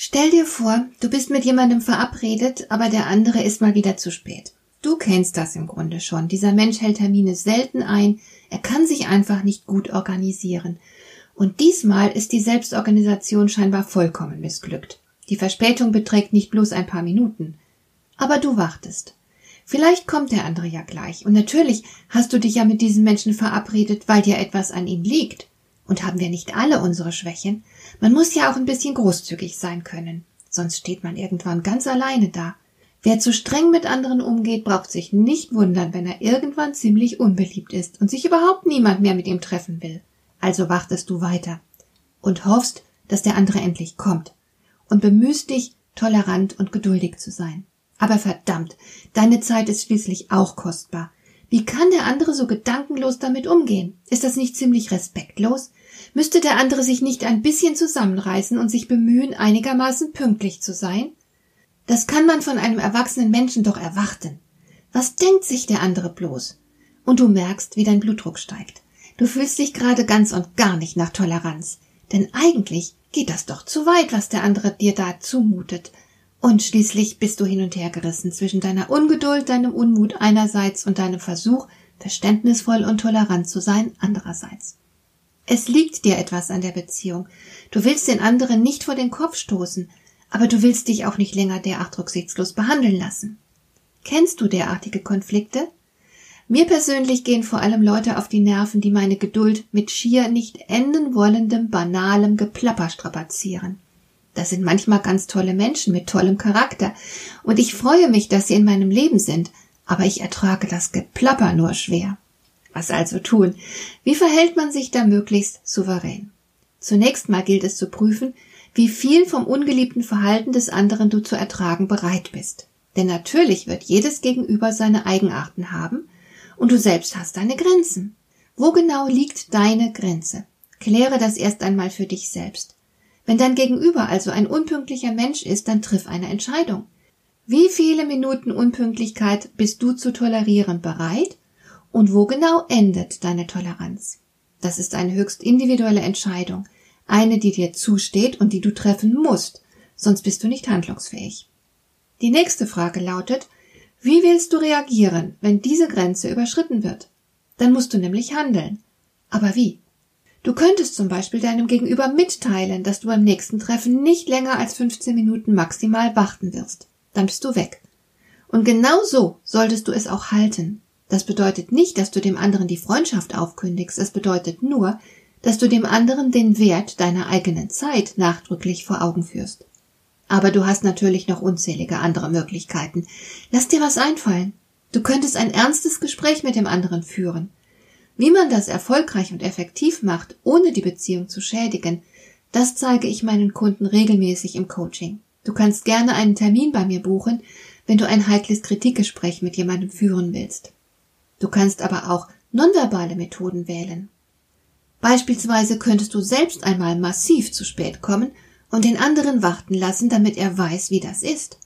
Stell dir vor, du bist mit jemandem verabredet, aber der andere ist mal wieder zu spät. Du kennst das im Grunde schon. Dieser Mensch hält Termine selten ein, er kann sich einfach nicht gut organisieren. Und diesmal ist die Selbstorganisation scheinbar vollkommen missglückt. Die Verspätung beträgt nicht bloß ein paar Minuten. Aber du wartest. Vielleicht kommt der andere ja gleich. Und natürlich hast du dich ja mit diesem Menschen verabredet, weil dir etwas an ihm liegt. Und haben wir nicht alle unsere Schwächen? Man muss ja auch ein bisschen großzügig sein können. Sonst steht man irgendwann ganz alleine da. Wer zu streng mit anderen umgeht, braucht sich nicht wundern, wenn er irgendwann ziemlich unbeliebt ist und sich überhaupt niemand mehr mit ihm treffen will. Also wartest du weiter und hoffst, dass der andere endlich kommt und bemühst dich, tolerant und geduldig zu sein. Aber verdammt, deine Zeit ist schließlich auch kostbar. Wie kann der andere so gedankenlos damit umgehen? Ist das nicht ziemlich respektlos? Müsste der andere sich nicht ein bisschen zusammenreißen und sich bemühen, einigermaßen pünktlich zu sein? Das kann man von einem erwachsenen Menschen doch erwarten. Was denkt sich der andere bloß? Und du merkst, wie dein Blutdruck steigt. Du fühlst dich gerade ganz und gar nicht nach Toleranz. Denn eigentlich geht das doch zu weit, was der andere dir da zumutet. Und schließlich bist du hin und her gerissen zwischen deiner Ungeduld, deinem Unmut einerseits und deinem Versuch, verständnisvoll und tolerant zu sein andererseits. Es liegt dir etwas an der Beziehung. Du willst den anderen nicht vor den Kopf stoßen, aber du willst dich auch nicht länger derart rücksichtslos behandeln lassen. Kennst du derartige Konflikte? Mir persönlich gehen vor allem Leute auf die Nerven, die meine Geduld mit schier nicht enden wollendem, banalem Geplapper strapazieren. Das sind manchmal ganz tolle Menschen mit tollem Charakter, und ich freue mich, dass sie in meinem Leben sind, aber ich ertrage das Geplapper nur schwer. Was also tun? Wie verhält man sich da möglichst souverän? Zunächst mal gilt es zu prüfen, wie viel vom ungeliebten Verhalten des anderen du zu ertragen bereit bist. Denn natürlich wird jedes Gegenüber seine Eigenarten haben, und du selbst hast deine Grenzen. Wo genau liegt deine Grenze? Kläre das erst einmal für dich selbst. Wenn dein Gegenüber also ein unpünktlicher Mensch ist, dann triff eine Entscheidung. Wie viele Minuten Unpünktlichkeit bist du zu tolerieren bereit und wo genau endet deine Toleranz? Das ist eine höchst individuelle Entscheidung, eine, die dir zusteht und die du treffen musst, sonst bist du nicht handlungsfähig. Die nächste Frage lautet, wie willst du reagieren, wenn diese Grenze überschritten wird? Dann musst du nämlich handeln. Aber wie? Du könntest zum Beispiel deinem Gegenüber mitteilen, dass du beim nächsten Treffen nicht länger als 15 Minuten maximal warten wirst. Dann bist du weg. Und genau so solltest du es auch halten. Das bedeutet nicht, dass du dem anderen die Freundschaft aufkündigst. Es bedeutet nur, dass du dem anderen den Wert deiner eigenen Zeit nachdrücklich vor Augen führst. Aber du hast natürlich noch unzählige andere Möglichkeiten. Lass dir was einfallen. Du könntest ein ernstes Gespräch mit dem anderen führen. Wie man das erfolgreich und effektiv macht, ohne die Beziehung zu schädigen, das zeige ich meinen Kunden regelmäßig im Coaching. Du kannst gerne einen Termin bei mir buchen, wenn du ein heikles Kritikgespräch mit jemandem führen willst. Du kannst aber auch nonverbale Methoden wählen. Beispielsweise könntest du selbst einmal massiv zu spät kommen und den anderen warten lassen, damit er weiß, wie das ist.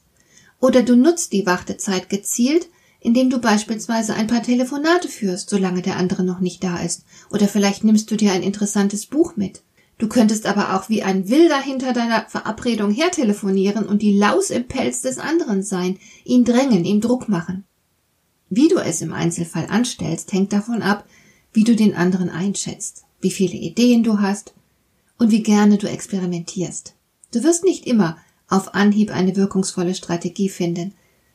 Oder du nutzt die Wartezeit gezielt, indem du beispielsweise ein paar Telefonate führst, solange der andere noch nicht da ist. Oder vielleicht nimmst du dir ein interessantes Buch mit. Du könntest aber auch wie ein Wilder hinter deiner Verabredung hertelefonieren und die Laus im Pelz des anderen sein, ihn drängen, ihm Druck machen. Wie du es im Einzelfall anstellst, hängt davon ab, wie du den anderen einschätzt, wie viele Ideen du hast und wie gerne du experimentierst. Du wirst nicht immer auf Anhieb eine wirkungsvolle Strategie finden,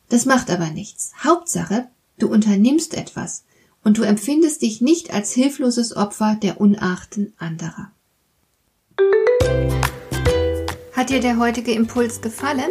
das macht aber nichts. Hauptsache, du unternimmst etwas und du empfindest dich nicht als hilfloses Opfer der Unarten anderer. Hat dir der heutige Impuls gefallen?